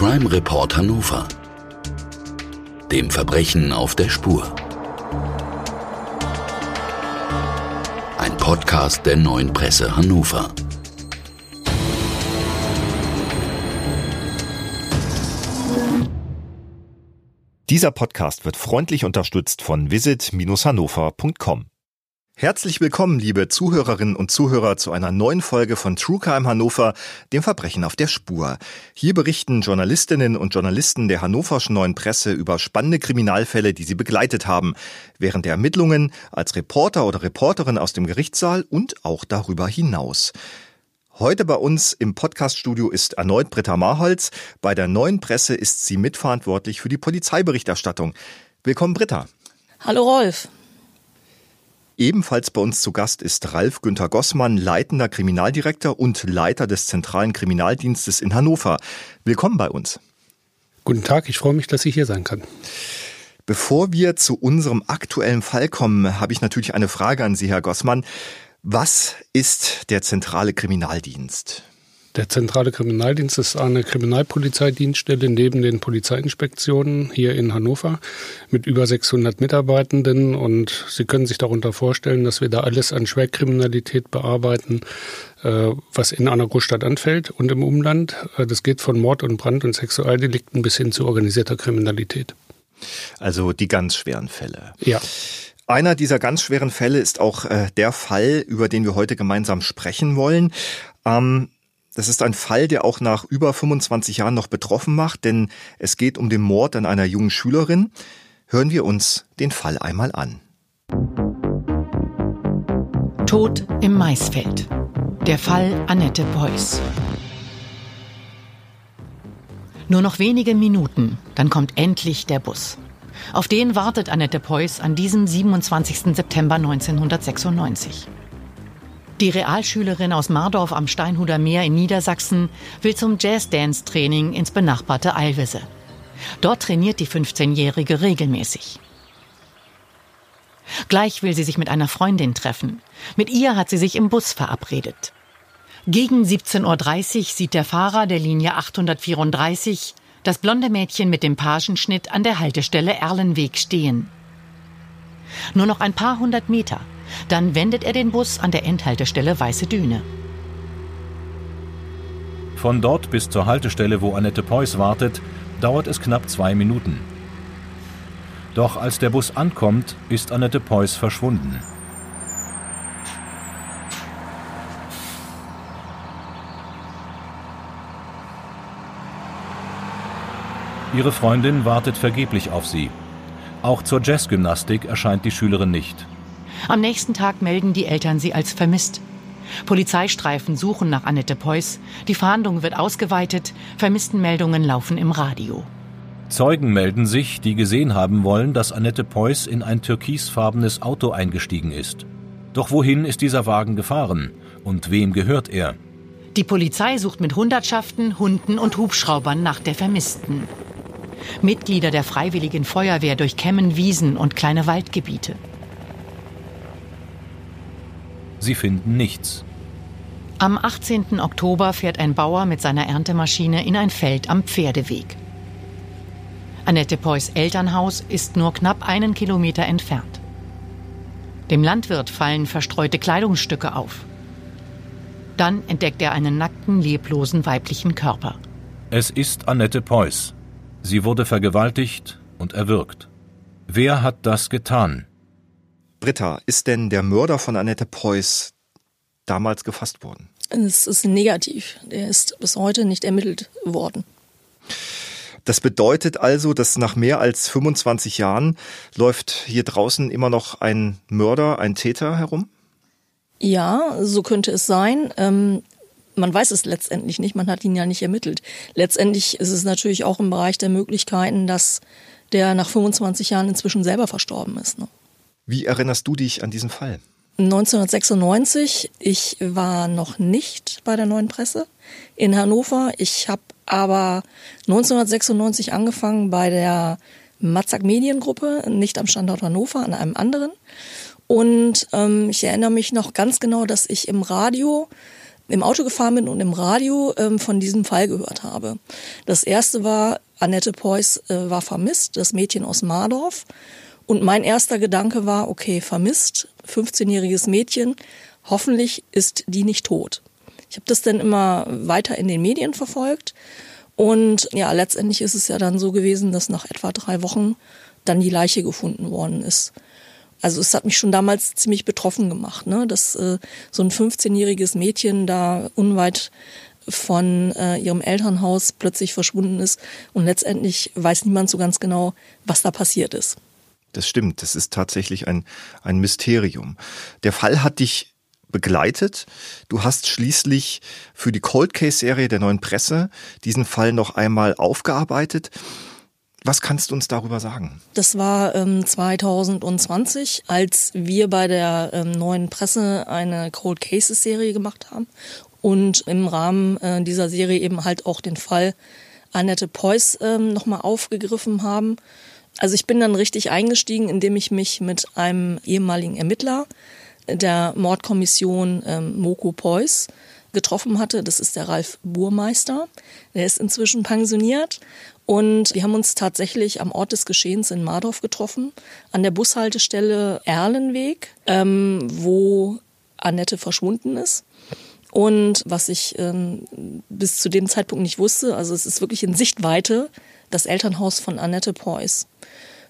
Crime Report Hannover. Dem Verbrechen auf der Spur. Ein Podcast der neuen Presse Hannover. Dieser Podcast wird freundlich unterstützt von visit-hannover.com. Herzlich willkommen, liebe Zuhörerinnen und Zuhörer, zu einer neuen Folge von True Crime Hannover, dem Verbrechen auf der Spur. Hier berichten Journalistinnen und Journalisten der Hannoverschen Neuen Presse über spannende Kriminalfälle, die sie begleitet haben, während der Ermittlungen, als Reporter oder Reporterin aus dem Gerichtssaal und auch darüber hinaus. Heute bei uns im Podcaststudio ist erneut Britta Marholz. Bei der Neuen Presse ist sie mitverantwortlich für die Polizeiberichterstattung. Willkommen, Britta. Hallo, Rolf. Ebenfalls bei uns zu Gast ist Ralf Günther Gossmann, leitender Kriminaldirektor und Leiter des Zentralen Kriminaldienstes in Hannover. Willkommen bei uns. Guten Tag, ich freue mich, dass ich hier sein kann. Bevor wir zu unserem aktuellen Fall kommen, habe ich natürlich eine Frage an Sie, Herr Gossmann. Was ist der zentrale Kriminaldienst? Der zentrale Kriminaldienst ist eine Kriminalpolizeidienststelle neben den Polizeiinspektionen hier in Hannover mit über 600 Mitarbeitenden und Sie können sich darunter vorstellen, dass wir da alles an Schwerkriminalität bearbeiten, äh, was in einer Großstadt anfällt und im Umland. Äh, das geht von Mord und Brand und Sexualdelikten bis hin zu organisierter Kriminalität. Also die ganz schweren Fälle. Ja. Einer dieser ganz schweren Fälle ist auch äh, der Fall, über den wir heute gemeinsam sprechen wollen. Ähm, das ist ein Fall, der auch nach über 25 Jahren noch betroffen macht, denn es geht um den Mord an einer jungen Schülerin. Hören wir uns den Fall einmal an. Tod im Maisfeld. Der Fall Annette Beuys. Nur noch wenige Minuten, dann kommt endlich der Bus. Auf den wartet Annette Beuys an diesem 27. September 1996. Die Realschülerin aus Mardorf am Steinhuder Meer in Niedersachsen will zum Jazz-Dance-Training ins benachbarte Eilwisse. Dort trainiert die 15-Jährige regelmäßig. Gleich will sie sich mit einer Freundin treffen. Mit ihr hat sie sich im Bus verabredet. Gegen 17.30 Uhr sieht der Fahrer der Linie 834 das blonde Mädchen mit dem Pagenschnitt an der Haltestelle Erlenweg stehen. Nur noch ein paar hundert Meter dann wendet er den Bus an der Endhaltestelle Weiße Düne. Von dort bis zur Haltestelle, wo Annette Peuß wartet, dauert es knapp zwei Minuten. Doch als der Bus ankommt, ist Annette Peuß verschwunden. Ihre Freundin wartet vergeblich auf sie. Auch zur Jazzgymnastik erscheint die Schülerin nicht. Am nächsten Tag melden die Eltern sie als vermisst. Polizeistreifen suchen nach Annette Peuß. Die Fahndung wird ausgeweitet. Vermisstenmeldungen laufen im Radio. Zeugen melden sich, die gesehen haben wollen, dass Annette Peuß in ein türkisfarbenes Auto eingestiegen ist. Doch wohin ist dieser Wagen gefahren? Und wem gehört er? Die Polizei sucht mit Hundertschaften, Hunden und Hubschraubern nach der Vermissten. Mitglieder der Freiwilligen Feuerwehr durchkämmen Wiesen und kleine Waldgebiete. Sie finden nichts. Am 18. Oktober fährt ein Bauer mit seiner Erntemaschine in ein Feld am Pferdeweg. Annette Peuys Elternhaus ist nur knapp einen Kilometer entfernt. Dem Landwirt fallen verstreute Kleidungsstücke auf. Dann entdeckt er einen nackten, leblosen weiblichen Körper. Es ist Annette Peuys. Sie wurde vergewaltigt und erwürgt. Wer hat das getan? Britta, ist denn der Mörder von Annette Preuß damals gefasst worden? Es ist negativ. Er ist bis heute nicht ermittelt worden. Das bedeutet also, dass nach mehr als 25 Jahren läuft hier draußen immer noch ein Mörder, ein Täter herum? Ja, so könnte es sein. Ähm, man weiß es letztendlich nicht, man hat ihn ja nicht ermittelt. Letztendlich ist es natürlich auch im Bereich der Möglichkeiten, dass der nach 25 Jahren inzwischen selber verstorben ist. Ne? Wie erinnerst du dich an diesen Fall? 1996, ich war noch nicht bei der neuen Presse in Hannover. Ich habe aber 1996 angefangen bei der Matzak Mediengruppe, nicht am Standort Hannover, an einem anderen. Und ähm, ich erinnere mich noch ganz genau, dass ich im Radio im Auto gefahren bin und im Radio ähm, von diesem Fall gehört habe. Das erste war, Annette Preuß äh, war vermisst, das Mädchen aus Mardorf. Und mein erster Gedanke war, okay, vermisst, 15-jähriges Mädchen, hoffentlich ist die nicht tot. Ich habe das dann immer weiter in den Medien verfolgt. Und ja, letztendlich ist es ja dann so gewesen, dass nach etwa drei Wochen dann die Leiche gefunden worden ist. Also es hat mich schon damals ziemlich betroffen gemacht, ne? dass äh, so ein 15-jähriges Mädchen da unweit von äh, ihrem Elternhaus plötzlich verschwunden ist und letztendlich weiß niemand so ganz genau, was da passiert ist. Das stimmt, das ist tatsächlich ein, ein Mysterium. Der Fall hat dich begleitet. Du hast schließlich für die Cold Case Serie der neuen Presse diesen Fall noch einmal aufgearbeitet. Was kannst du uns darüber sagen? Das war ähm, 2020, als wir bei der ähm, neuen Presse eine Cold Cases Serie gemacht haben und im Rahmen äh, dieser Serie eben halt auch den Fall Annette Preuß ähm, nochmal aufgegriffen haben. Also ich bin dann richtig eingestiegen, indem ich mich mit einem ehemaligen Ermittler der Mordkommission ähm, Moko Preuß getroffen hatte. Das ist der Ralf Burmeister. Der ist inzwischen pensioniert und wir haben uns tatsächlich am Ort des Geschehens in Mardorf getroffen, an der Bushaltestelle Erlenweg, ähm, wo Annette verschwunden ist. Und was ich ähm, bis zu dem Zeitpunkt nicht wusste, also es ist wirklich in Sichtweite das Elternhaus von Annette Preuß.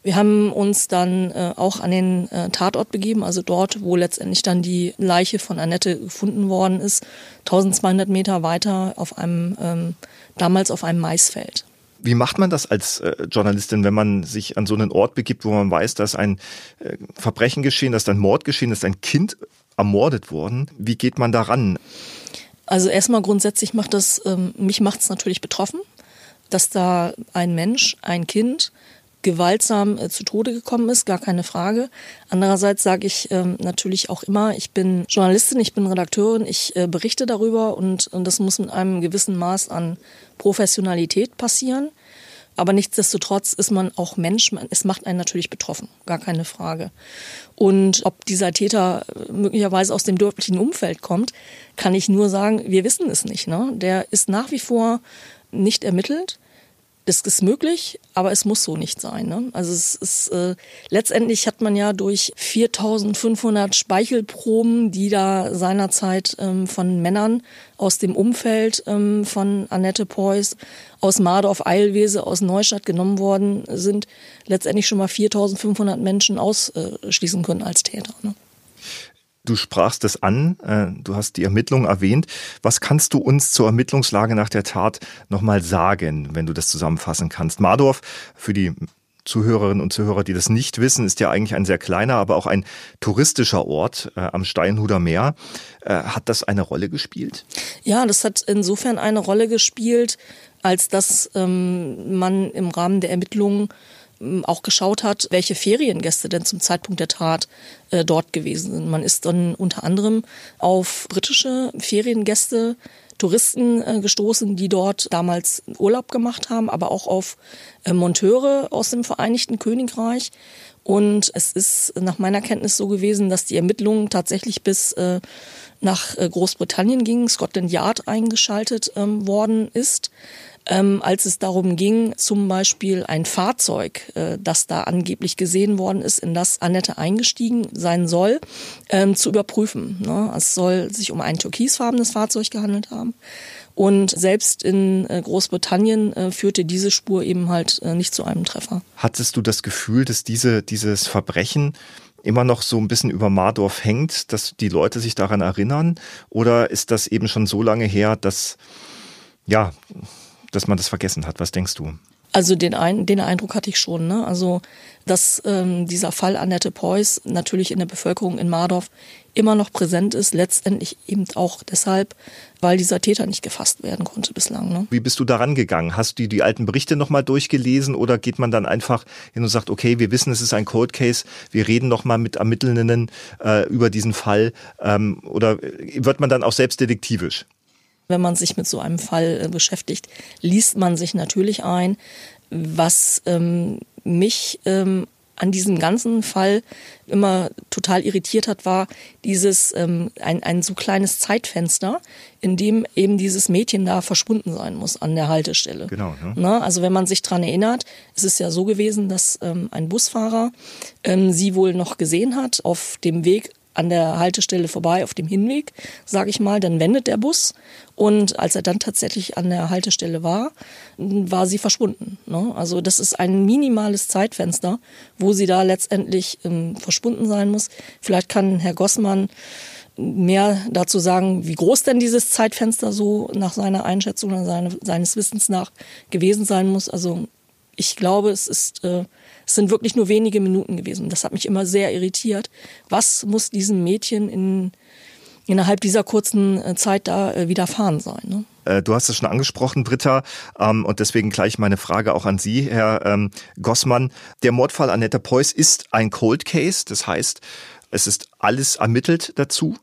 Wir haben uns dann äh, auch an den äh, Tatort begeben, also dort, wo letztendlich dann die Leiche von Annette gefunden worden ist, 1200 Meter weiter auf einem, ähm, damals auf einem Maisfeld. Wie macht man das als äh, Journalistin, wenn man sich an so einen Ort begibt, wo man weiß, dass ein äh, Verbrechen geschehen, dass ein Mord geschehen, dass ein Kind ermordet worden? Wie geht man daran? Also erstmal grundsätzlich macht das, ähm, mich macht es natürlich betroffen, dass da ein Mensch, ein Kind gewaltsam äh, zu Tode gekommen ist, gar keine Frage. Andererseits sage ich ähm, natürlich auch immer, ich bin Journalistin, ich bin Redakteurin, ich äh, berichte darüber und, und das muss mit einem gewissen Maß an Professionalität passieren. Aber nichtsdestotrotz ist man auch Mensch. Es macht einen natürlich betroffen, gar keine Frage. Und ob dieser Täter äh, möglicherweise aus dem dörflichen Umfeld kommt, kann ich nur sagen, wir wissen es nicht. Ne? Der ist nach wie vor nicht ermittelt. Das ist möglich, aber es muss so nicht sein. Ne? Also es ist äh, letztendlich hat man ja durch 4.500 Speichelproben, die da seinerzeit ähm, von Männern aus dem Umfeld ähm, von Annette Preuß aus Mardorf, Eilwese, aus Neustadt genommen worden sind, letztendlich schon mal 4.500 Menschen ausschließen können als Täter. Ne? Du sprachst es an, äh, du hast die Ermittlungen erwähnt. Was kannst du uns zur Ermittlungslage nach der Tat nochmal sagen, wenn du das zusammenfassen kannst? Mardorf, für die Zuhörerinnen und Zuhörer, die das nicht wissen, ist ja eigentlich ein sehr kleiner, aber auch ein touristischer Ort äh, am Steinhuder Meer. Äh, hat das eine Rolle gespielt? Ja, das hat insofern eine Rolle gespielt, als dass ähm, man im Rahmen der Ermittlungen auch geschaut hat, welche Feriengäste denn zum Zeitpunkt der Tat äh, dort gewesen sind. Man ist dann unter anderem auf britische Feriengäste, Touristen äh, gestoßen, die dort damals Urlaub gemacht haben, aber auch auf äh, Monteure aus dem Vereinigten Königreich. Und es ist nach meiner Kenntnis so gewesen, dass die Ermittlungen tatsächlich bis äh, nach äh, Großbritannien gingen, Scotland Yard eingeschaltet ähm, worden ist ähm, als es darum ging, zum Beispiel ein Fahrzeug, äh, das da angeblich gesehen worden ist, in das Annette eingestiegen sein soll, ähm, zu überprüfen. Ne? Es soll sich um ein türkisfarbenes Fahrzeug gehandelt haben. Und selbst in äh, Großbritannien äh, führte diese Spur eben halt äh, nicht zu einem Treffer. Hattest du das Gefühl, dass diese, dieses Verbrechen immer noch so ein bisschen über Mardorf hängt, dass die Leute sich daran erinnern? Oder ist das eben schon so lange her, dass, ja, dass man das vergessen hat. Was denkst du? Also den, ein, den Eindruck hatte ich schon. Ne? Also dass ähm, dieser Fall Annette Preuß natürlich in der Bevölkerung in Mardorf immer noch präsent ist, letztendlich eben auch deshalb, weil dieser Täter nicht gefasst werden konnte bislang. Ne? Wie bist du daran gegangen? Hast du die alten Berichte nochmal durchgelesen oder geht man dann einfach hin und sagt, okay, wir wissen, es ist ein Cold Case, wir reden nochmal mit Ermittelnden äh, über diesen Fall ähm, oder wird man dann auch selbst detektivisch? Wenn man sich mit so einem Fall äh, beschäftigt, liest man sich natürlich ein. Was ähm, mich ähm, an diesem ganzen Fall immer total irritiert hat, war dieses ähm, ein, ein so kleines Zeitfenster, in dem eben dieses Mädchen da verschwunden sein muss an der Haltestelle. Genau. Ne? Na, also wenn man sich dran erinnert, es ist ja so gewesen, dass ähm, ein Busfahrer ähm, sie wohl noch gesehen hat auf dem Weg an der Haltestelle vorbei auf dem Hinweg, sage ich mal, dann wendet der Bus und als er dann tatsächlich an der Haltestelle war, war sie verschwunden. Ne? Also das ist ein minimales Zeitfenster, wo sie da letztendlich ähm, verschwunden sein muss. Vielleicht kann Herr Gossmann mehr dazu sagen, wie groß denn dieses Zeitfenster so nach seiner Einschätzung oder seine, seines Wissens nach gewesen sein muss. Also ich glaube, es ist äh, es sind wirklich nur wenige Minuten gewesen. Das hat mich immer sehr irritiert. Was muss diesem Mädchen in, innerhalb dieser kurzen äh, Zeit da äh, widerfahren sein? Ne? Äh, du hast es schon angesprochen, Britta, ähm, und deswegen gleich meine Frage auch an Sie, Herr ähm, Gossmann. Der Mordfall Annette Preuß ist ein Cold Case, das heißt, es ist alles ermittelt dazu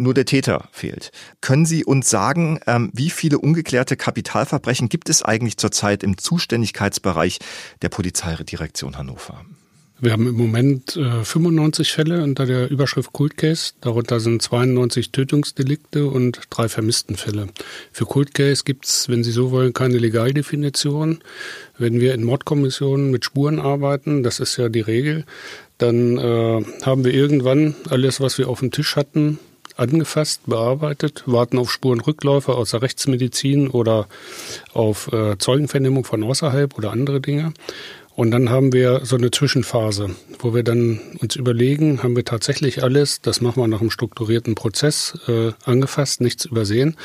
nur der Täter fehlt. Können Sie uns sagen, ähm, wie viele ungeklärte Kapitalverbrechen gibt es eigentlich zurzeit im Zuständigkeitsbereich der Polizeidirektion Hannover? Wir haben im Moment äh, 95 Fälle unter der Überschrift Cold Case. Darunter sind 92 Tötungsdelikte und drei Vermisstenfälle. Für Cold Case gibt es, wenn Sie so wollen, keine Legaldefinition. Wenn wir in Mordkommissionen mit Spuren arbeiten, das ist ja die Regel, dann äh, haben wir irgendwann alles, was wir auf dem Tisch hatten, angefasst, bearbeitet, warten auf Spurenrückläufe aus der Rechtsmedizin oder auf äh, Zeugenvernehmung von außerhalb oder andere Dinge. Und dann haben wir so eine Zwischenphase, wo wir dann uns überlegen, haben wir tatsächlich alles, das machen wir nach einem strukturierten Prozess, äh, angefasst, nichts übersehen.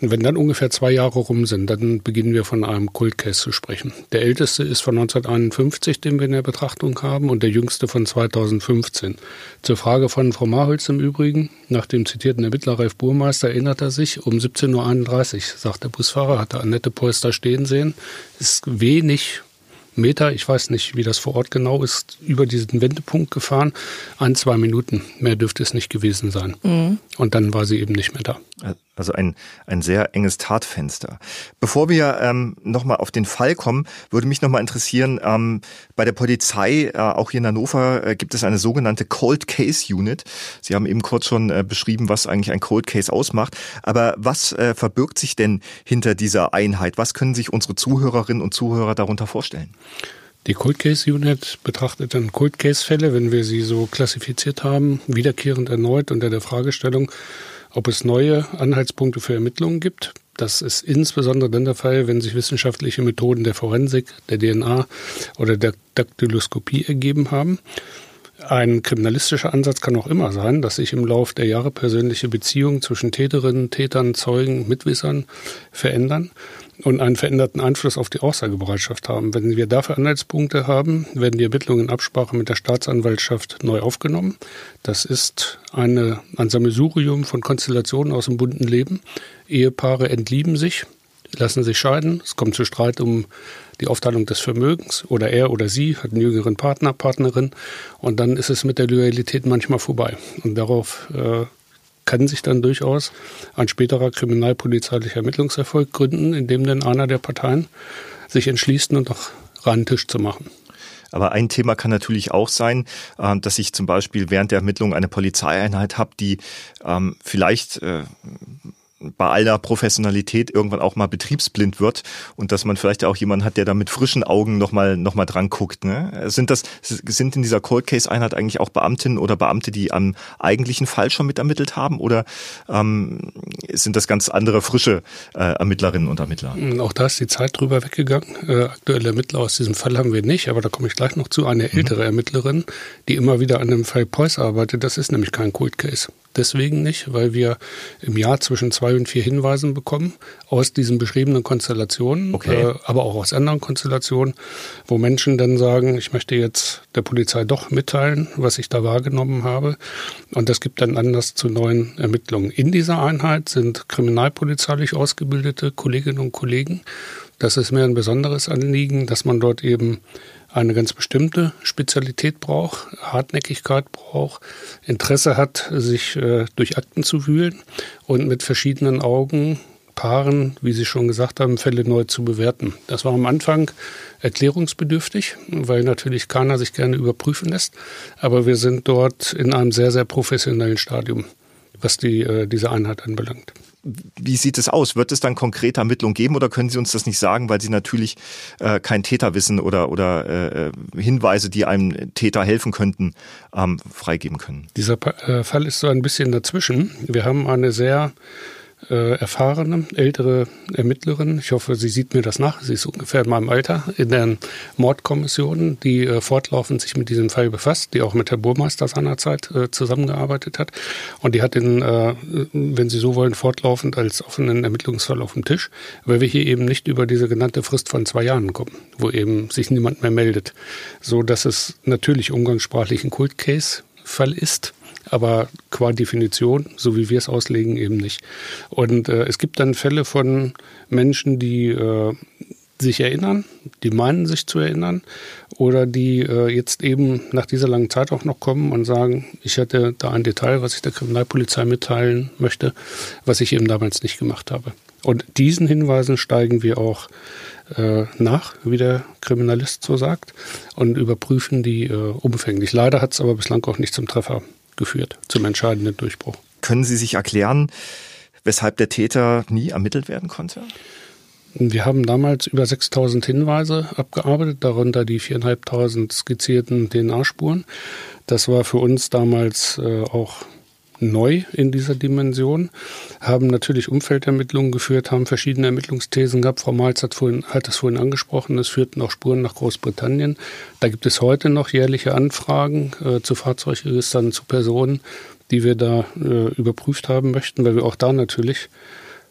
Und wenn dann ungefähr zwei Jahre rum sind, dann beginnen wir von einem Cold Case zu sprechen. Der älteste ist von 1951, den wir in der Betrachtung haben, und der jüngste von 2015. Zur Frage von Frau Marholz im Übrigen, nach dem zitierten Ermittler Ralf Burmeister erinnert er sich, um 17.31 Uhr, sagt der Busfahrer, hat er Annette Polster stehen sehen, ist wenig Meter, ich weiß nicht, wie das vor Ort genau ist, über diesen Wendepunkt gefahren. Ein, zwei Minuten, mehr dürfte es nicht gewesen sein. Mhm. Und dann war sie eben nicht mehr da. Also ein, ein sehr enges Tatfenster. Bevor wir ähm, nochmal auf den Fall kommen, würde mich nochmal interessieren, ähm, bei der Polizei, äh, auch hier in Hannover, äh, gibt es eine sogenannte Cold Case Unit. Sie haben eben kurz schon äh, beschrieben, was eigentlich ein Cold Case ausmacht. Aber was äh, verbirgt sich denn hinter dieser Einheit? Was können sich unsere Zuhörerinnen und Zuhörer darunter vorstellen? Die Cold Case Unit betrachtet dann Cold Case Fälle, wenn wir sie so klassifiziert haben, wiederkehrend erneut unter der Fragestellung, ob es neue Anhaltspunkte für Ermittlungen gibt. Das ist insbesondere dann der Fall, wenn sich wissenschaftliche Methoden der Forensik, der DNA oder der Daktyloskopie ergeben haben. Ein kriminalistischer Ansatz kann auch immer sein, dass sich im Laufe der Jahre persönliche Beziehungen zwischen Täterinnen, Tätern, Zeugen, Mitwissern verändern und einen veränderten Einfluss auf die Aussagebereitschaft haben. Wenn wir dafür Anhaltspunkte haben, werden die Ermittlungen in Absprache mit der Staatsanwaltschaft neu aufgenommen. Das ist eine, ein Sammelsurium von Konstellationen aus dem bunten Leben. Ehepaare entlieben sich, lassen sich scheiden. Es kommt zu Streit um die Aufteilung des Vermögens oder er oder sie hat einen jüngeren Partner, Partnerin und dann ist es mit der Loyalität manchmal vorbei. Und darauf äh, kann sich dann durchaus ein späterer kriminalpolizeilicher Ermittlungserfolg gründen, indem dann einer der Parteien sich entschließt, nur noch Randtisch zu machen. Aber ein Thema kann natürlich auch sein, äh, dass ich zum Beispiel während der Ermittlung eine Polizeieinheit habe, die ähm, vielleicht äh, bei aller Professionalität irgendwann auch mal betriebsblind wird und dass man vielleicht auch jemanden hat, der da mit frischen Augen nochmal noch mal dran guckt. Ne? Sind das sind in dieser Cold Case Einheit eigentlich auch Beamtinnen oder Beamte, die am eigentlichen Fall schon mitermittelt haben oder ähm, sind das ganz andere frische äh, Ermittlerinnen und Ermittler? Hm, auch da ist die Zeit drüber weggegangen. Äh, aktuelle Ermittler aus diesem Fall haben wir nicht, aber da komme ich gleich noch zu. Eine mhm. ältere mhm. Ermittlerin, die immer wieder an dem Fall Preuß arbeitet, das ist nämlich kein Cold Case deswegen nicht, weil wir im Jahr zwischen zwei und vier Hinweisen bekommen aus diesen beschriebenen Konstellationen, okay. äh, aber auch aus anderen Konstellationen, wo Menschen dann sagen, ich möchte jetzt der Polizei doch mitteilen, was ich da wahrgenommen habe. Und das gibt dann Anlass zu neuen Ermittlungen. In dieser Einheit sind kriminalpolizeilich ausgebildete Kolleginnen und Kollegen. Das ist mir ein besonderes Anliegen, dass man dort eben eine ganz bestimmte Spezialität braucht, Hartnäckigkeit braucht, Interesse hat, sich äh, durch Akten zu wühlen und mit verschiedenen Augen Paaren, wie Sie schon gesagt haben, Fälle neu zu bewerten. Das war am Anfang erklärungsbedürftig, weil natürlich keiner sich gerne überprüfen lässt. Aber wir sind dort in einem sehr, sehr professionellen Stadium, was die, äh, diese Einheit anbelangt. Wie sieht es aus? Wird es dann konkrete Ermittlungen geben oder können Sie uns das nicht sagen, weil Sie natürlich äh, kein Täterwissen oder, oder äh, Hinweise, die einem Täter helfen könnten, ähm, freigeben können? Dieser äh, Fall ist so ein bisschen dazwischen. Wir haben eine sehr äh, erfahrene, ältere Ermittlerin. Ich hoffe, sie sieht mir das nach. Sie ist ungefähr in meinem Alter in der Mordkommission, die äh, fortlaufend sich mit diesem Fall befasst, die auch mit Herr Burmeister seinerzeit äh, zusammengearbeitet hat. Und die hat den, äh, wenn Sie so wollen, fortlaufend als offenen Ermittlungsfall auf dem Tisch, weil wir hier eben nicht über diese genannte Frist von zwei Jahren kommen, wo eben sich niemand mehr meldet. So dass es natürlich umgangssprachlich ein Kult Case Fall ist aber qua Definition, so wie wir es auslegen, eben nicht. Und äh, es gibt dann Fälle von Menschen, die äh, sich erinnern, die meinen sich zu erinnern oder die äh, jetzt eben nach dieser langen Zeit auch noch kommen und sagen, ich hätte da ein Detail, was ich der Kriminalpolizei mitteilen möchte, was ich eben damals nicht gemacht habe. Und diesen Hinweisen steigen wir auch äh, nach, wie der Kriminalist so sagt, und überprüfen die äh, umfänglich. Leider hat es aber bislang auch nicht zum Treffer geführt, zum entscheidenden Durchbruch. Können Sie sich erklären, weshalb der Täter nie ermittelt werden konnte? Wir haben damals über 6000 Hinweise abgearbeitet, darunter die 4.500 skizzierten DNA-Spuren. Das war für uns damals äh, auch neu in dieser Dimension, haben natürlich Umfeldermittlungen geführt, haben verschiedene Ermittlungsthesen gehabt. Frau Malz hat, vorhin, hat es vorhin angesprochen, es führten auch Spuren nach Großbritannien. Da gibt es heute noch jährliche Anfragen äh, zu Fahrzeugregistern, zu Personen, die wir da äh, überprüft haben möchten, weil wir auch da natürlich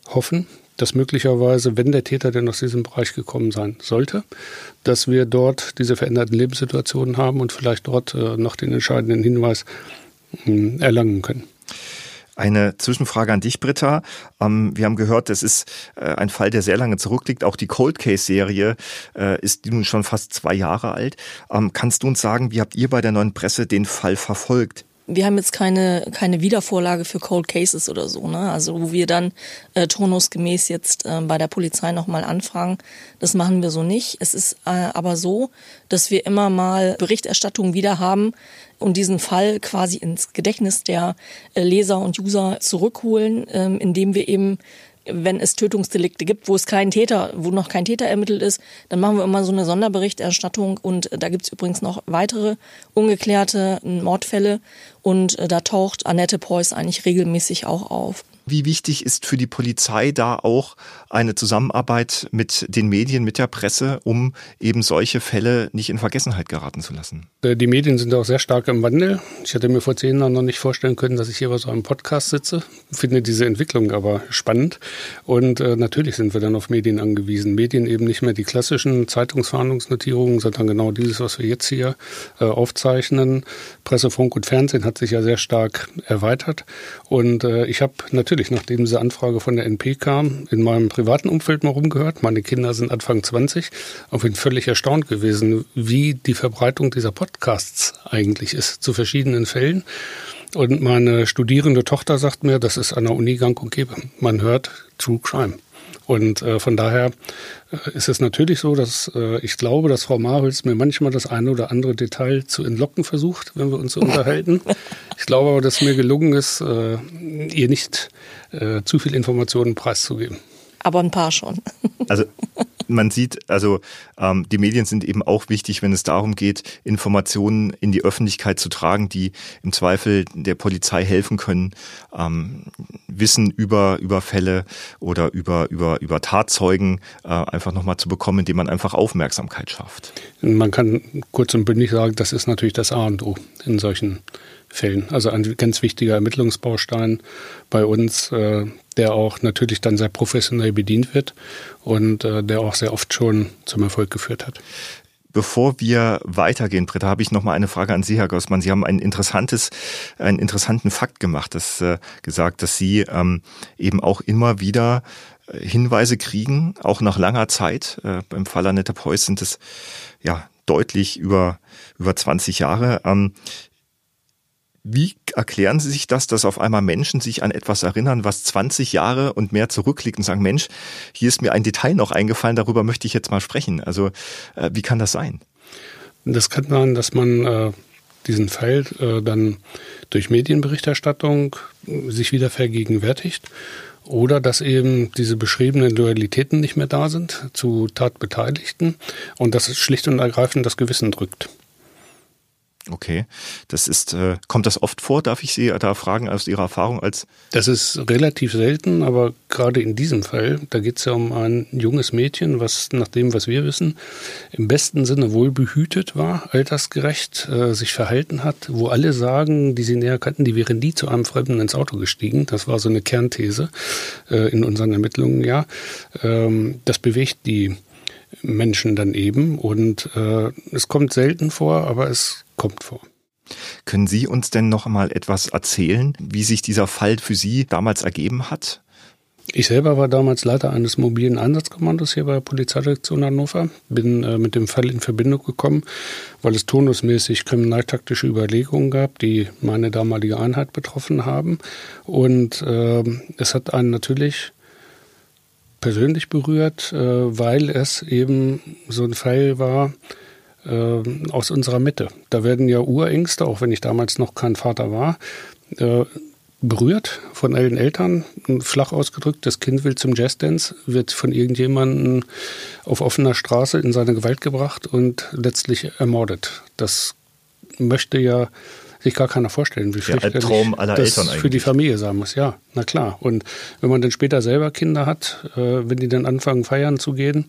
hoffen, dass möglicherweise, wenn der Täter denn aus diesem Bereich gekommen sein sollte, dass wir dort diese veränderten Lebenssituationen haben und vielleicht dort äh, noch den entscheidenden Hinweis hm, erlangen können. Eine Zwischenfrage an dich, Britta. Ähm, wir haben gehört, das ist äh, ein Fall, der sehr lange zurückliegt. Auch die Cold Case Serie äh, ist nun schon fast zwei Jahre alt. Ähm, kannst du uns sagen, wie habt ihr bei der neuen Presse den Fall verfolgt? Wir haben jetzt keine, keine Wiedervorlage für Cold Cases oder so, ne? Also wo wir dann äh, turnusgemäß jetzt äh, bei der Polizei nochmal anfragen. Das machen wir so nicht. Es ist äh, aber so, dass wir immer mal Berichterstattung wieder haben und diesen Fall quasi ins Gedächtnis der äh, Leser und User zurückholen, ähm, indem wir eben wenn es Tötungsdelikte gibt, wo es keinen Täter, wo noch kein Täter ermittelt ist, dann machen wir immer so eine Sonderberichterstattung und da gibt es übrigens noch weitere ungeklärte Mordfälle und äh, da taucht Annette Preuß eigentlich regelmäßig auch auf. Wie wichtig ist für die Polizei da auch eine Zusammenarbeit mit den Medien, mit der Presse, um eben solche Fälle nicht in Vergessenheit geraten zu lassen? Äh, die Medien sind auch sehr stark im Wandel. Ich hätte mir vor zehn Jahren noch nicht vorstellen können, dass ich hier bei so einem Podcast sitze. Finde diese Entwicklung aber spannend. Und äh, natürlich sind wir dann auf Medien angewiesen. Medien eben nicht mehr die klassischen Zeitungsverhandlungsnotierungen, sondern genau dieses, was wir jetzt hier äh, aufzeichnen. Presse, Funk und Fernsehen hat sich ja sehr stark erweitert. Und ich habe natürlich natürlich, nachdem diese Anfrage von der NP kam, in meinem privaten Umfeld mal rumgehört. Meine Kinder sind Anfang 20 und bin völlig erstaunt gewesen, wie die Verbreitung dieser Podcasts eigentlich ist zu verschiedenen Fällen. Und meine studierende Tochter sagt mir, das ist an der Uni gang und gäbe. Man hört True Crime. Und äh, von daher äh, ist es natürlich so, dass äh, ich glaube, dass Frau Marhüls mir manchmal das eine oder andere Detail zu entlocken versucht, wenn wir uns so unterhalten. Ich glaube aber, dass mir gelungen ist, äh, ihr nicht äh, zu viel Informationen preiszugeben. Aber ein paar schon. Also man sieht, also ähm, die Medien sind eben auch wichtig, wenn es darum geht, Informationen in die Öffentlichkeit zu tragen, die im Zweifel der Polizei helfen können, ähm, Wissen über über Fälle oder über über über Tatzeugen äh, einfach nochmal zu bekommen, indem man einfach Aufmerksamkeit schafft. Man kann kurz und bündig sagen, das ist natürlich das A und O in solchen Fällen. Also ein ganz wichtiger Ermittlungsbaustein bei uns, äh, der auch natürlich dann sehr professionell bedient wird und äh, der auch sehr oft schon zum Erfolg geführt hat. Bevor wir weitergehen, Britta, habe ich noch mal eine Frage an Sie, Herr Gossmann. Sie haben ein interessantes, einen interessanten Fakt gemacht, das äh, gesagt, dass Sie ähm, eben auch immer wieder äh, Hinweise kriegen, auch nach langer Zeit. Äh, beim Fall Annette Preuß sind es ja deutlich über über 20 Jahre. Ähm, Wie erklären Sie sich das, dass auf einmal Menschen sich an etwas erinnern, was 20 Jahre und mehr zurückliegt und sagen, Mensch, hier ist mir ein Detail noch eingefallen, darüber möchte ich jetzt mal sprechen. Also äh, wie kann das sein? Das kann sein, dass man äh, diesen Fall äh, dann durch Medienberichterstattung äh, sich wieder vergegenwärtigt oder dass eben diese beschriebenen Loyalitäten nicht mehr da sind zu Tatbeteiligten und dass es schlicht und ergreifend das Gewissen drückt. Okay, das ist, äh, kommt das oft vor? Darf ich Sie da fragen aus Ihrer Erfahrung als? Das ist relativ selten, aber gerade in diesem Fall, da geht es ja um ein junges Mädchen, was nach dem, was wir wissen, im besten Sinne wohlbehütet war, altersgerecht äh, sich verhalten hat, wo alle sagen, die sie näher kannten, die wären nie zu einem Fremden ins Auto gestiegen. Das war so eine Kernthese äh, in unseren Ermittlungen, ja. Ähm, das bewegt die Menschen dann eben und äh, es kommt selten vor, aber es kommt vor. Können Sie uns denn noch mal etwas erzählen, wie sich dieser Fall für Sie damals ergeben hat? Ich selber war damals Leiter eines mobilen Einsatzkommandos hier bei der Polizeidirektion Hannover. Bin äh, mit dem Fall in Verbindung gekommen, weil es turnusmäßig kriminaltaktische Überlegungen gab, die meine damalige Einheit betroffen haben. Und äh, es hat einen natürlich persönlich berührt, äh, weil es eben so ein Fall war, äh, aus unserer Mitte. Da werden ja Urängste, auch wenn ich damals noch kein Vater war, äh, berührt von allen Eltern, flach ausgedrückt, das Kind will zum Jazzdance, wird von irgendjemandem auf offener Straße in seine Gewalt gebracht und letztlich ermordet. Das möchte ja sich gar keiner vorstellen, wie viel Traum aller das Eltern für die Familie sein muss. Ja, na klar. Und wenn man dann später selber Kinder hat, äh, wenn die dann anfangen feiern zu gehen,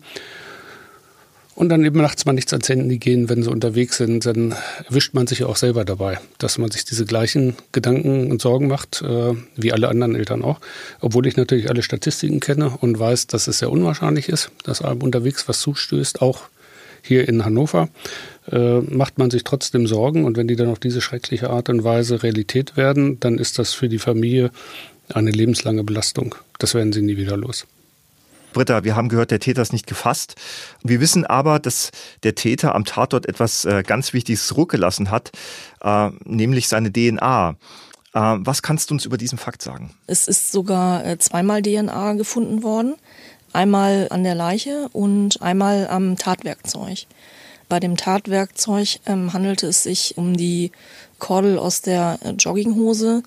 und dann eben nachts mal nichts ans Handy gehen, wenn sie unterwegs sind, dann erwischt man sich ja auch selber dabei, dass man sich diese gleichen Gedanken und Sorgen macht, äh, wie alle anderen Eltern auch. Obwohl ich natürlich alle Statistiken kenne und weiß, dass es sehr unwahrscheinlich ist, dass einem unterwegs was zustößt, auch hier in Hannover, äh, macht man sich trotzdem Sorgen. Und wenn die dann auf diese schreckliche Art und Weise Realität werden, dann ist das für die Familie eine lebenslange Belastung. Das werden sie nie wieder los. Britta, wir haben gehört, der Täter ist nicht gefasst. Wir wissen aber, dass der Täter am Tatort etwas äh, ganz Wichtiges zurückgelassen hat, äh, nämlich seine DNA. Äh, was kannst du uns über diesen Fakt sagen? Es ist sogar zweimal DNA gefunden worden. Einmal an der Leiche und einmal am Tatwerkzeug. Bei dem Tatwerkzeug ähm, handelte es sich um die Kordel aus der Jogginghose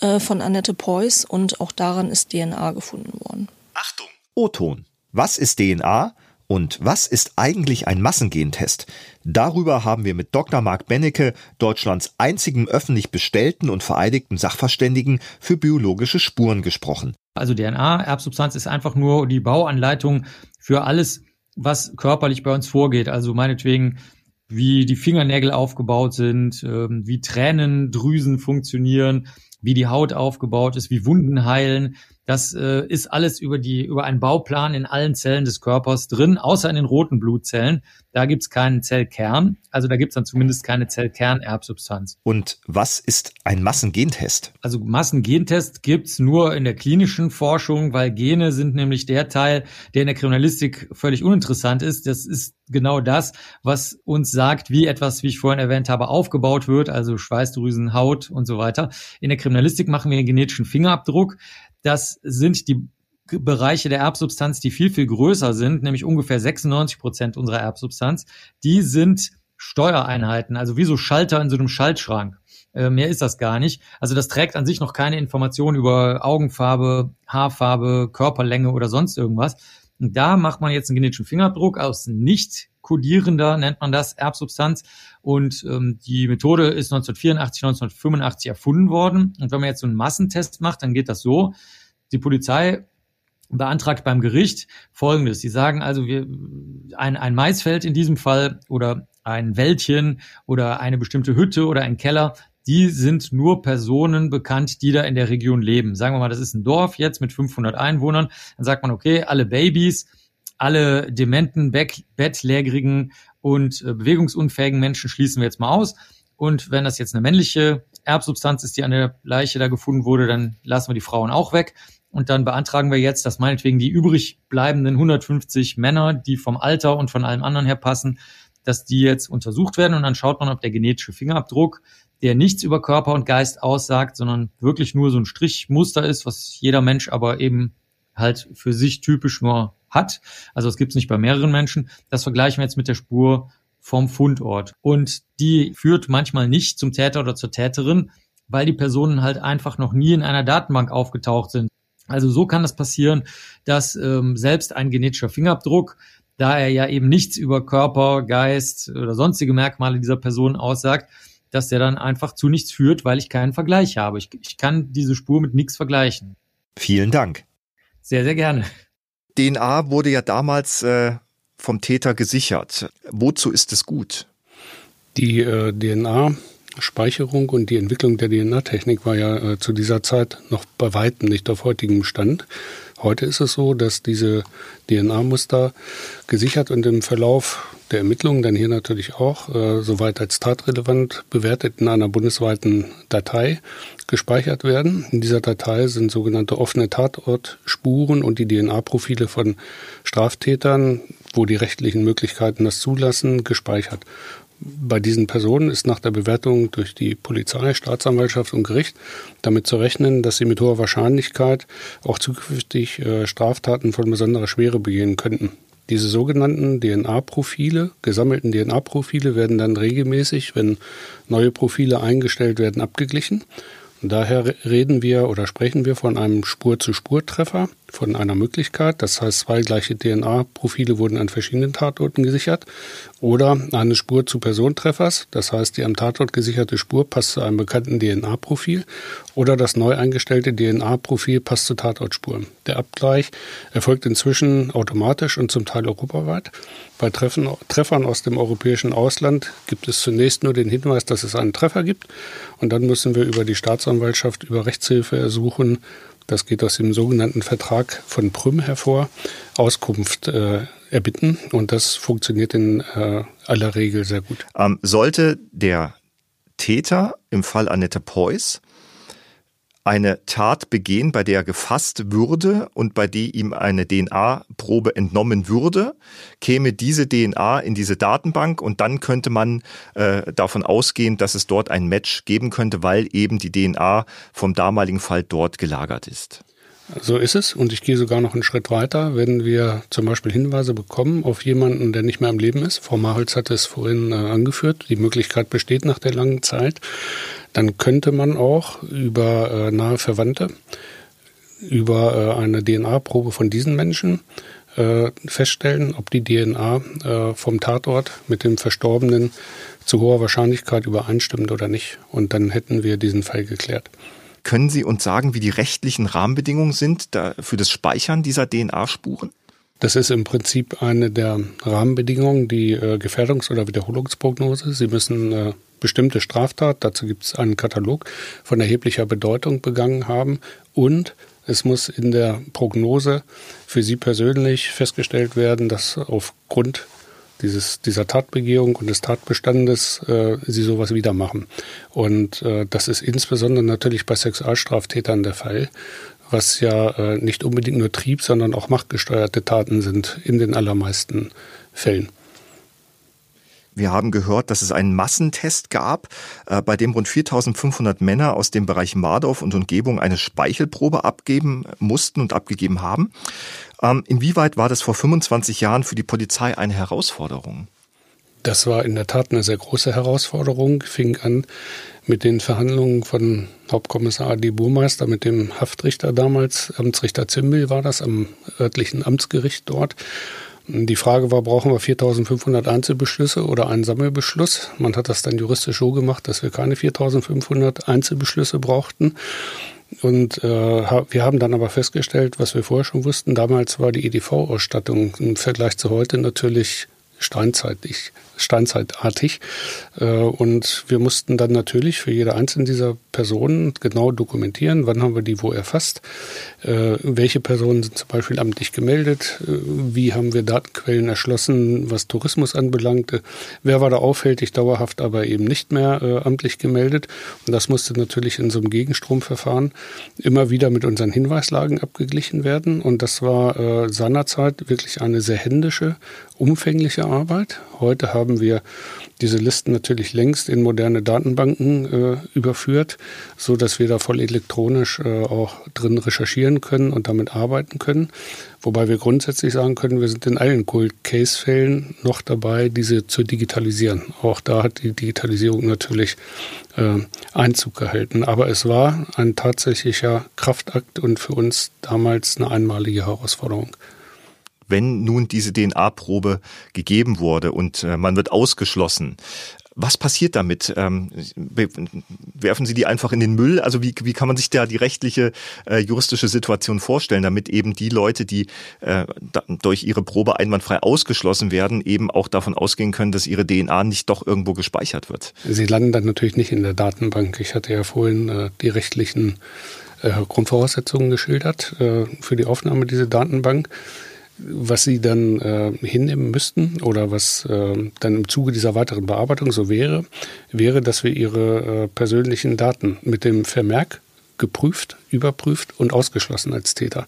äh, von Annette Preuß und auch daran ist DNA gefunden worden. Achtung! O-Ton. Was ist DNA? Und was ist eigentlich ein Massengentest? Darüber haben wir mit Dr. Marc Bennecke, Deutschlands einzigem öffentlich bestellten und vereidigten Sachverständigen für biologische Spuren gesprochen. Also DNA, Erbsubstanz ist einfach nur die Bauanleitung für alles, was körperlich bei uns vorgeht. Also meinetwegen, wie die Fingernägel aufgebaut sind, ähm, wie Tränendrüsen funktionieren, wie die Haut aufgebaut ist, wie Wunden heilen. Das äh, ist alles über die über einen Bauplan in allen Zellen des Körpers drin, außer in den roten Blutzellen. Da gibt's keinen Zellkern, also da gibt's dann zumindest keine Zellkernerbsubstanz. Und was ist ein Massengentest? Also Massengentest gibt's nur in der klinischen Forschung, weil Gene sind nämlich der Teil, der in der Kriminalistik völlig uninteressant ist. Das ist genau das, was uns sagt, wie etwas, wie ich vorhin erwähnt habe, aufgebaut wird, also Schweißdrüsen, Haut und so weiter. In der Kriminalistik machen wir einen genetischen Fingerabdruck. Das sind die Bereiche der Erbsubstanz, die viel, viel größer sind, nämlich ungefähr 96 Prozent unserer Erbsubstanz. Die sind Steuereinheiten, also wie so Schalter in so einem Schaltschrank. Äh, mehr ist das gar nicht. Also das trägt an sich noch keine Informationen über Augenfarbe, Haarfarbe, Körperlänge oder sonst irgendwas. Und da macht man jetzt einen genetischen Fingerabdruck aus nicht kodierender, nennt man das, Erbsubstanz. Und ähm, die Methode ist 1984, 1985 erfunden worden. Und wenn man jetzt so einen Massentest macht, dann geht das so. Die Polizei beantragt beim Gericht Folgendes. Sie sagen also, wir, ein, ein Maisfeld in diesem Fall oder ein Wäldchen oder eine bestimmte Hütte oder ein Keller, die sind nur Personen bekannt, die da in der Region leben. Sagen wir mal, das ist ein Dorf jetzt mit 500 Einwohnern. Dann sagt man, okay, alle Babys alle dementen, bettlägerigen und äh, bewegungsunfähigen Menschen schließen wir jetzt mal aus. Und wenn das jetzt eine männliche Erbsubstanz ist, die an der Leiche da gefunden wurde, dann lassen wir die Frauen auch weg. Und dann beantragen wir jetzt, dass meinetwegen die übrig bleibenden 150 Männer, die vom Alter und von allem anderen her passen, dass die jetzt untersucht werden und dann schaut man, ob der genetische Fingerabdruck der nichts über Körper und Geist aussagt, sondern wirklich nur so ein Strichmuster ist, was jeder Mensch aber eben halt für sich typisch nur hat. Also es gibt es nicht bei mehreren Menschen. Das vergleichen wir jetzt mit der Spur vom Fundort. Und die führt manchmal nicht zum Täter oder zur Täterin, weil die Personen halt einfach noch nie in einer Datenbank aufgetaucht sind. Also so kann es passieren, dass ähm, selbst ein genetischer Fingerabdruck, da er ja eben nichts über Körper, Geist oder sonstige Merkmale dieser Person aussagt, dass der dann einfach zu nichts führt, weil ich keinen Vergleich habe. Ich, ich kann diese Spur mit nichts vergleichen. Vielen Dank. Sehr, sehr gerne. DNA wurde ja damals äh, vom Täter gesichert. Wozu ist es gut? Die äh, DNA-Speicherung und die Entwicklung der DNA-Technik war ja äh, zu dieser Zeit noch bei weitem nicht auf heutigem Stand. Heute ist es so, dass diese DNA-Muster gesichert und im Verlauf der Ermittlungen dann hier natürlich auch, äh, soweit als tatrelevant bewertet, in einer bundesweiten Datei gespeichert werden. In dieser Datei sind sogenannte offene Tatortspuren und die DNA-Profile von Straftätern, wo die rechtlichen Möglichkeiten das zulassen, gespeichert. Bei diesen Personen ist nach der Bewertung durch die Polizei, Staatsanwaltschaft und Gericht damit zu rechnen, dass sie mit hoher Wahrscheinlichkeit auch zukünftig äh, Straftaten von besonderer Schwere begehen könnten. Diese sogenannten DNA-Profile, gesammelten DNA-Profile werden dann regelmäßig, wenn neue Profile eingestellt werden, abgeglichen. Und daher reden wir oder sprechen wir von einem Spur-zu-Spur-Treffer, von einer Möglichkeit. Das heißt, zwei gleiche DNA-Profile wurden an verschiedenen Tatorten gesichert. Oder eine Spur zu Personentreffers. Das heißt, die am Tatort gesicherte Spur passt zu einem bekannten DNA-Profil. Oder das neu eingestellte DNA-Profil passt zur Tatortspur. Der Abgleich erfolgt inzwischen automatisch und zum Teil europaweit. Bei Treffen, Treffern aus dem europäischen Ausland gibt es zunächst nur den Hinweis, dass es einen Treffer gibt. Und dann müssen wir über die Staatsanwaltschaft über Rechtshilfe ersuchen, das geht aus dem sogenannten Vertrag von Prüm hervor, Auskunft äh, erbitten. Und das funktioniert in äh, aller Regel sehr gut. Ähm, sollte der Täter im Fall Annette Preuß eine Tat begehen, bei der er gefasst würde und bei der ihm eine DNA-Probe entnommen würde, käme diese DNA in diese Datenbank und dann könnte man äh, davon ausgehen, dass es dort ein Match geben könnte, weil eben die DNA vom damaligen Fall dort gelagert ist. So ist es. Und ich gehe sogar noch einen Schritt weiter. Wenn wir zum Beispiel Hinweise bekommen auf jemanden, der nicht mehr am Leben ist, Frau Marholz hat es vorhin äh, angeführt, die Möglichkeit besteht nach der langen Zeit, dann könnte man auch über äh, nahe Verwandte, über äh, eine DNA-Probe von diesen Menschen äh, feststellen, ob die DNA äh, vom Tatort mit dem Verstorbenen zu hoher Wahrscheinlichkeit übereinstimmt oder nicht. Und dann hätten wir diesen Fall geklärt. Können Sie uns sagen, wie die rechtlichen Rahmenbedingungen sind für das Speichern dieser DNA-Spuren? Das ist im Prinzip eine der Rahmenbedingungen, die äh, Gefährdungs- oder Wiederholungsprognose. Sie müssen äh, bestimmte Straftat, dazu gibt es einen Katalog, von erheblicher Bedeutung begangen haben und es muss in der Prognose für Sie persönlich festgestellt werden, dass aufgrund dieses, dieser Tatbegehung und des Tatbestandes äh, sie sowas wieder machen. Und äh, das ist insbesondere natürlich bei Sexualstraftätern der Fall, was ja äh, nicht unbedingt nur Trieb, sondern auch machtgesteuerte Taten sind in den allermeisten Fällen. Wir haben gehört, dass es einen Massentest gab, äh, bei dem rund 4500 Männer aus dem Bereich Mardorf und Umgebung eine Speichelprobe abgeben mussten und abgegeben haben. Ähm, inwieweit war das vor 25 Jahren für die Polizei eine Herausforderung? Das war in der Tat eine sehr große Herausforderung. Fing an mit den Verhandlungen von Hauptkommissar Adi Burmeister mit dem Haftrichter damals, Amtsrichter Zimbel war das am örtlichen Amtsgericht dort. Die Frage war, brauchen wir 4500 Einzelbeschlüsse oder einen Sammelbeschluss? Man hat das dann juristisch so gemacht, dass wir keine 4500 Einzelbeschlüsse brauchten. Und äh, wir haben dann aber festgestellt, was wir vorher schon wussten, damals war die EDV-Ausstattung im Vergleich zu heute natürlich steinzeitlich steinzeitartig. Äh, und wir mussten dann natürlich für jede einzelne dieser Personen genau dokumentieren, wann haben wir die wo erfasst, äh, welche Personen sind zum Beispiel amtlich gemeldet, äh, wie haben wir Datenquellen erschlossen, was Tourismus anbelangte, wer war da auffällig, dauerhaft aber eben nicht mehr amtlich gemeldet. Und das musste natürlich in so einem Gegenstromverfahren immer wieder mit unseren Hinweislagen abgeglichen werden. Und das war seinerzeit wirklich eine sehr händische, umfängliche Arbeit. Heute haben wir diese Listen natürlich längst in moderne Datenbanken äh, überführt, so dass wir da voll elektronisch äh, auch drin recherchieren können und damit arbeiten können. Wobei wir grundsätzlich sagen können, wir sind in allen Cold Case Fällen noch dabei, diese zu digitalisieren. Auch da hat die Digitalisierung natürlich äh, Einzug gehalten. Aber es war ein tatsächlicher Kraftakt und für uns damals eine einmalige Herausforderung wenn nun diese DNA-Probe gegeben wurde und äh, man wird ausgeschlossen, was passiert damit? Ähm, werfen Sie die einfach in den Müll? Also wie, wie kann man sich da die rechtliche, äh, juristische Situation vorstellen, damit eben die Leute, die äh, durch ihre Probe einwandfrei ausgeschlossen werden, eben auch davon ausgehen können, dass ihre DNA nicht doch irgendwo gespeichert wird? Sie landen dann natürlich nicht in der Datenbank. Ich hatte ja vorhin äh, die rechtlichen äh, Grundvoraussetzungen geschildert äh, für die Aufnahme dieser Datenbank was Sie dann äh, hinnehmen müssten oder was äh, dann im Zuge dieser weiteren Bearbeitung so wäre, wäre, dass wir Ihre äh, persönlichen Daten mit dem Vermerk geprüft, überprüft und ausgeschlossen als Täter.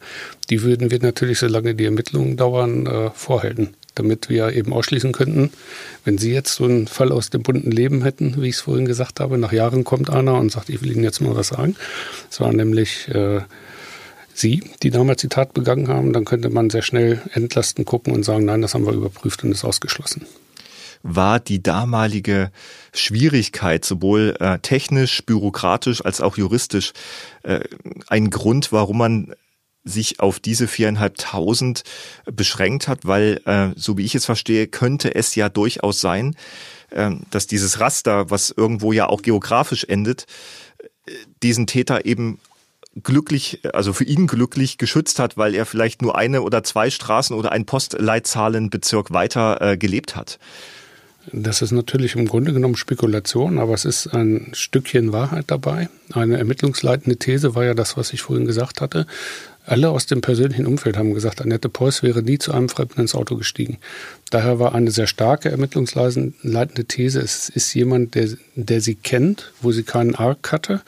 Die würden wir natürlich, solange die Ermittlungen dauern, äh, vorhalten, damit wir eben ausschließen könnten, wenn Sie jetzt so einen Fall aus dem bunten Leben hätten, wie ich es vorhin gesagt habe, nach Jahren kommt einer und sagt, ich will Ihnen jetzt mal was sagen. Es war nämlich äh, Sie, die damals die Tat begangen haben, dann könnte man sehr schnell entlasten gucken und sagen, nein, das haben wir überprüft und ist ausgeschlossen. War die damalige Schwierigkeit sowohl äh, technisch, bürokratisch als auch juristisch äh, ein Grund, warum man sich auf diese viereinhalbtausend beschränkt hat, weil, äh, so wie ich es verstehe, könnte es ja durchaus sein, äh, dass dieses Raster, was irgendwo ja auch geografisch endet, äh, diesen Täter eben glücklich, also für ihn glücklich geschützt hat, weil er vielleicht nur eine oder zwei Straßen oder ein Postleitzahlenbezirk weiter äh, gelebt hat. Das ist natürlich im Grunde genommen Spekulation, aber es ist ein Stückchen Wahrheit dabei. Eine ermittlungsleitende These war ja das, was ich vorhin gesagt hatte. Alle aus dem persönlichen Umfeld haben gesagt, Annette Preuß wäre nie zu einem Fremden ins Auto gestiegen. Daher war eine sehr starke ermittlungsleitende These, es ist jemand, der, der sie kennt, wo sie keinen Arc hatte,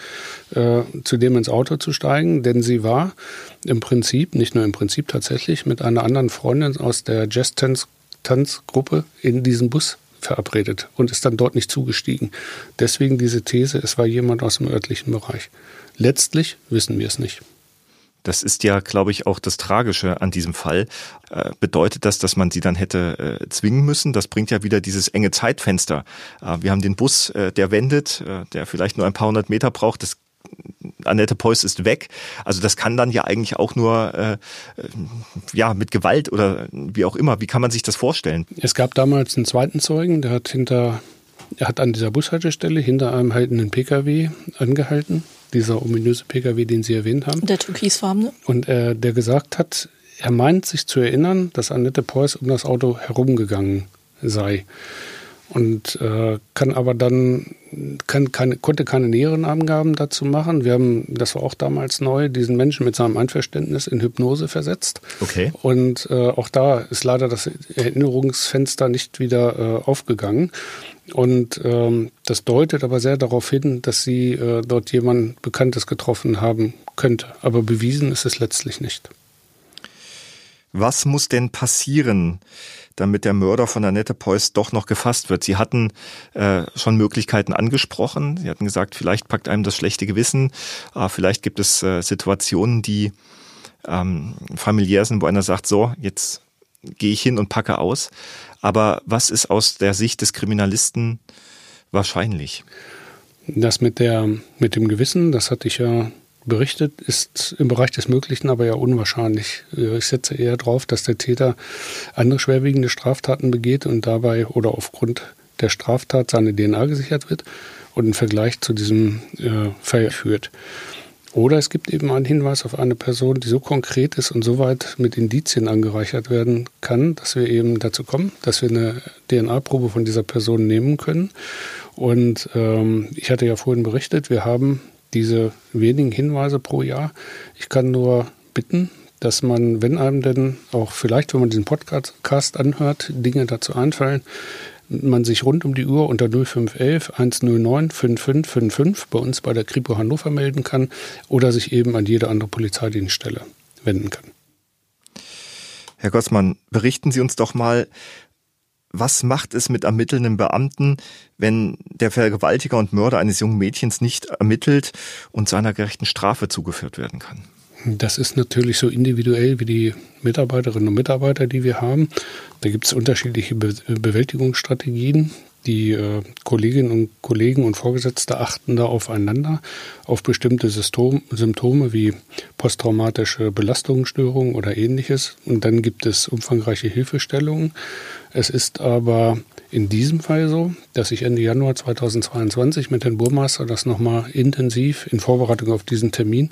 äh, zu dem ins Auto zu steigen, denn sie war im Prinzip, nicht nur im Prinzip tatsächlich, mit einer anderen Freundin aus der Jazz-Tanzgruppe in diesem Bus verabredet und ist dann dort nicht zugestiegen. Deswegen diese These, es war jemand aus dem örtlichen Bereich. Letztlich wissen wir es nicht. Das ist ja, glaube ich, auch das Tragische an diesem Fall. Äh, bedeutet das, dass man sie dann hätte äh, zwingen müssen? Das bringt ja wieder dieses enge Zeitfenster. Äh, wir haben den Bus, äh, der wendet, äh, der vielleicht nur ein paar hundert Meter braucht. Das Annette Preuß ist weg. Also das kann dann ja eigentlich auch nur äh, ja mit Gewalt oder wie auch immer. Wie kann man sich das vorstellen? Es gab damals einen zweiten Zeugen, der hat hinter, er hat an dieser Bushaltestelle hinter einem haltenden PKW angehalten dieser ominöse Pkw, den Sie erwähnt haben. Der türkisfarbene. Und äh, der gesagt hat, er meint sich zu erinnern, dass Annette Preuß um das Auto herumgegangen sei. Und äh, kann aber dann, kann, keine, konnte keine näheren Angaben dazu machen. Wir haben, das war auch damals neu, diesen Menschen mit seinem Einverständnis in Hypnose versetzt. Okay. Und äh, auch da ist leider das Erinnerungsfenster nicht wieder äh, aufgegangen. Und ähm, das deutet aber sehr darauf hin, dass sie äh, dort jemand Bekanntes getroffen haben könnte. Aber bewiesen ist es letztlich nicht. Was muss denn passieren, damit der Mörder von Annette Preuß doch noch gefasst wird? Sie hatten äh, schon Möglichkeiten angesprochen. Sie hatten gesagt, vielleicht packt einem das schlechte Gewissen. Äh, vielleicht gibt es äh, Situationen, die ähm, familiär sind, wo einer sagt, so, jetzt gehe ich hin und packe aus. Aber was ist aus der Sicht des Kriminalisten wahrscheinlich? Das mit, der, mit dem Gewissen, das hatte ich ja berichtet, ist im Bereich des Möglichen aber ja unwahrscheinlich. Ich setze eher darauf, dass der Täter andere schwerwiegende Straftaten begeht und dabei oder aufgrund der Straftat seine DNA gesichert wird und einen Vergleich zu diesem äh, Fall führt. Oder es gibt eben einen Hinweis auf eine Person, die so konkret ist und so weit mit Indizien angereichert werden kann, dass wir eben dazu kommen, dass wir eine DNA-Probe von dieser Person nehmen können. Und ähm, ich hatte ja vorhin berichtet, wir haben diese wenigen Hinweise pro Jahr. Ich kann nur bitten, dass man, wenn einem denn auch vielleicht, wenn man diesen Podcast anhört, Dinge dazu einfallen, man sich rund um die Uhr unter 0511 109 5555 bei uns bei der Kripo Hannover melden kann oder sich eben an jede andere Polizeidienststelle wenden kann. Herr Gossmann, berichten Sie uns doch mal, was macht es mit ermittelnden Beamten, wenn der Vergewaltiger und Mörder eines jungen Mädchens nicht ermittelt und seiner gerechten Strafe zugeführt werden kann? Das ist natürlich so individuell wie die Mitarbeiterinnen und Mitarbeiter, die wir haben. Da gibt es unterschiedliche Be Bewältigungsstrategien. Die äh, Kolleginnen und Kollegen und Vorgesetzte achten da aufeinander, auf bestimmte System, Symptome wie posttraumatische Belastungsstörungen oder ähnliches. Und dann gibt es umfangreiche Hilfestellungen. Es ist aber in diesem Fall so, dass ich Ende Januar 2022 mit Herrn Burmeister das nochmal intensiv in Vorbereitung auf diesen Termin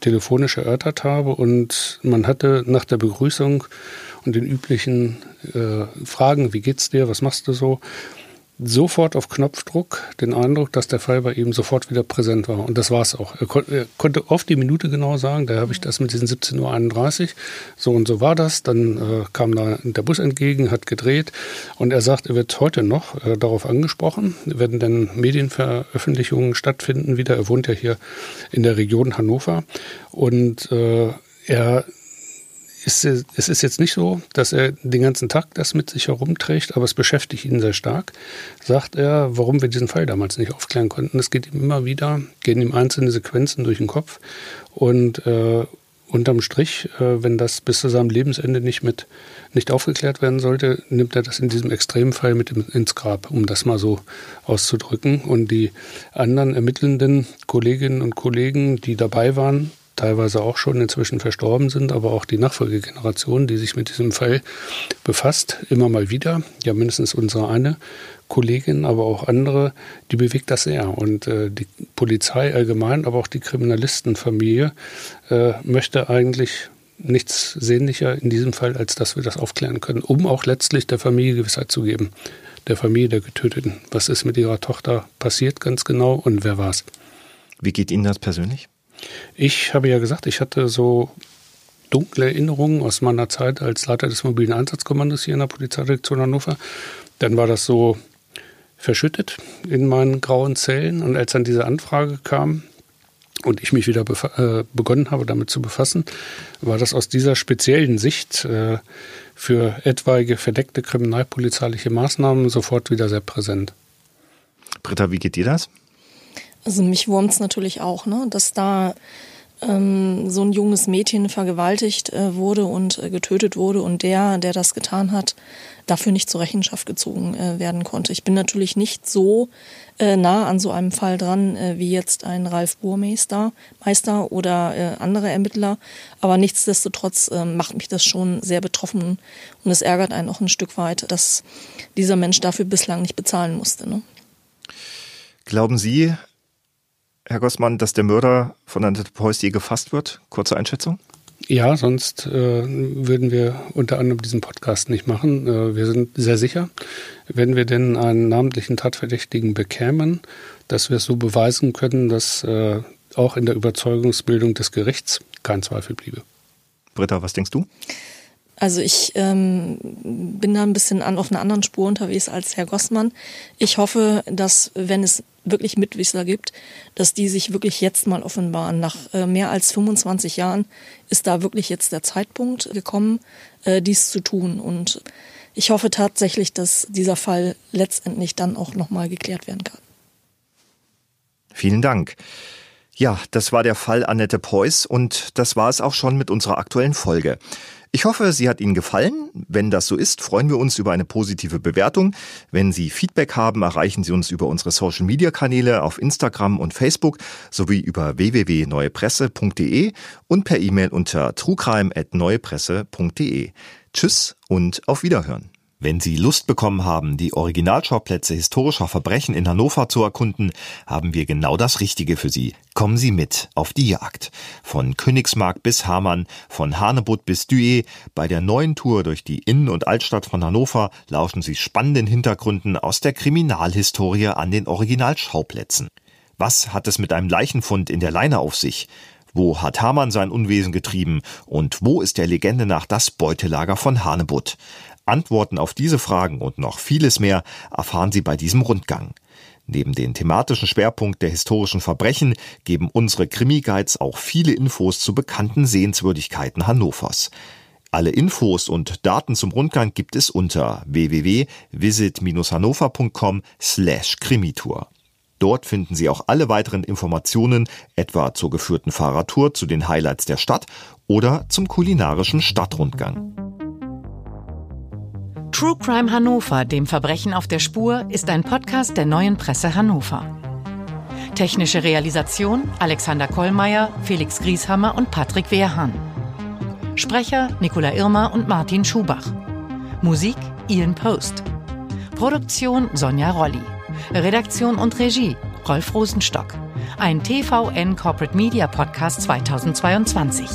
telefonisch erörtert habe. Und man hatte nach der Begrüßung und den üblichen äh, Fragen, wie geht's dir, was machst du so, sofort auf Knopfdruck den Eindruck, dass der Fall bei ihm sofort wieder präsent war. Und das war es auch. Er, kon er, konnte oft die Minute genau sagen, da habe ich das mit diesen 17.31 Uhr, so und so war das. Dann äh, kam da der Bus entgegen, hat gedreht und er sagt, er wird heute noch äh, darauf angesprochen, werden denn Medienveröffentlichungen stattfinden wieder. Er wohnt ja hier in der Region Hannover und äh, er ist, es ist jetzt nicht so, dass er den ganzen Tag das mit sich herumträgt, aber es beschäftigt ihn sehr stark. Sagt er, warum wir diesen Fall damals nicht aufklären konnten. Es geht ihm immer wieder, gehen ihm einzelne Sequenzen durch den Kopf und äh, unterm Strich, äh, wenn das bis zu seinem Lebensende nicht mit nicht aufgeklärt werden sollte, nimmt er das in diesem Extremfall mit ins Grab, um das mal so auszudrücken. Und die anderen ermittelnden Kolleginnen und Kollegen, die dabei waren, teilweise auch schon inzwischen verstorben sind, aber auch die Nachfolgegeneration, die sich mit diesem Fall befasst, immer mal wieder. Ja, mindestens unsere eine Kollegin, aber auch andere, die bewegt das sehr. Und äh, die Polizei allgemein, aber auch die Kriminalistenfamilie äh, möchte eigentlich nichts sehnlicher in diesem Fall, als dass wir das aufklären können, um auch letztlich der Familie Gewissheit zu geben, der Familie der Getöteten. Was ist mit ihrer Tochter passiert ganz genau und wer war es? Wie geht Ihnen das persönlich? Ich habe ja gesagt, ich hatte so dunkle Erinnerungen aus meiner Zeit als Leiter des mobilen Einsatzkommandos hier in der Polizeidirektion Hannover. Dann war das so verschüttet in meinen grauen Zellen. Und als dann diese Anfrage kam und ich mich wieder äh, begonnen habe, damit zu befassen, war das aus dieser speziellen Sicht äh, für etwaige verdeckte kriminalpolizeiliche Maßnahmen sofort wieder sehr präsent. Britta, wie geht dir das? Also mich es natürlich auch, ne, dass da ähm, so ein junges Mädchen vergewaltigt äh, wurde und äh, getötet wurde und der, der das getan hat, dafür nicht zur Rechenschaft gezogen äh, werden konnte. Ich bin natürlich nicht so äh, nah an so einem Fall dran äh, wie jetzt ein Ralf Burmeister Meister oder äh, andere Ermittler, aber nichtsdestotrotz macht mich das schon sehr betroffen und es ärgert einen auch ein Stück weit, dass dieser Mensch dafür bislang nicht bezahlen musste. Ne? Glauben Sie, Herr Gossmann, dass der Mörder von Annette Preuß je gefasst wird? Kurze Einschätzung? Ja, sonst äh, würden wir unter anderem diesen Podcast nicht machen. Äh, wir sind sehr sicher, wenn wir denn einen namentlichen Tatverdächtigen bekämen, dass wir es so beweisen können, dass äh, auch in der Überzeugungsbildung des Gerichts kein Zweifel bliebe. Britta, was denkst du? Also ich ähm, bin da ein bisschen an, auf einer anderen Spur unterwegs als Herr Gossmann. Ich hoffe, dass wenn es wirklich Mitwisser gibt, dass die sich wirklich jetzt mal offenbaren. Nach äh, mehr als 25 Jahren ist da wirklich jetzt der Zeitpunkt gekommen, äh, dies zu tun. Und ich hoffe tatsächlich, dass dieser Fall letztendlich dann auch nochmal geklärt werden kann. Vielen Dank. Ja, das war der Fall Annette Preuß und das war es auch schon mit unserer aktuellen Folge. Ich hoffe, sie hat Ihnen gefallen. Wenn das so ist, freuen wir uns über eine positive Bewertung. Wenn Sie Feedback haben, erreichen Sie uns über unsere Social Media Kanäle auf Instagram und Facebook sowie über www.neuepresse.de und per E-Mail unter truecrime@neuepresse.de. Tschüss und auf Wiederhören. Wenn Sie Lust bekommen haben, die Originalschauplätze historischer Verbrechen in Hannover zu erkunden, haben wir genau das Richtige für Sie. Kommen Sie mit auf die Jagd. Von Königsmark bis Hamann, von Hanebutt bis Duet, bei der neuen Tour durch die Innen- und Altstadt von Hannover lauschen Sie spannenden Hintergründen aus der Kriminalhistorie an den Originalschauplätzen. Was hat es mit einem Leichenfund in der Leine auf sich? Wo hat Hamann sein Unwesen getrieben? Und wo ist der Legende nach das Beutelager von Hanebutt? Antworten auf diese Fragen und noch vieles mehr erfahren Sie bei diesem Rundgang. Neben den thematischen Schwerpunkt der historischen Verbrechen geben unsere Krimi-Guides auch viele Infos zu bekannten Sehenswürdigkeiten Hannovers. Alle Infos und Daten zum Rundgang gibt es unter www.visit-hannover.com slash Krimitour. Dort finden Sie auch alle weiteren Informationen, etwa zur geführten Fahrradtour zu den Highlights der Stadt oder zum kulinarischen Stadtrundgang. True Crime Hannover, dem Verbrechen auf der Spur, ist ein Podcast der neuen Presse Hannover. Technische Realisation Alexander Kollmeier, Felix Grieshammer und Patrick Wehrhahn. Sprecher Nicola Irmer und Martin Schubach. Musik Ian Post. Produktion Sonja Rolli. Redaktion und Regie Rolf Rosenstock. Ein TVN Corporate Media Podcast 2022.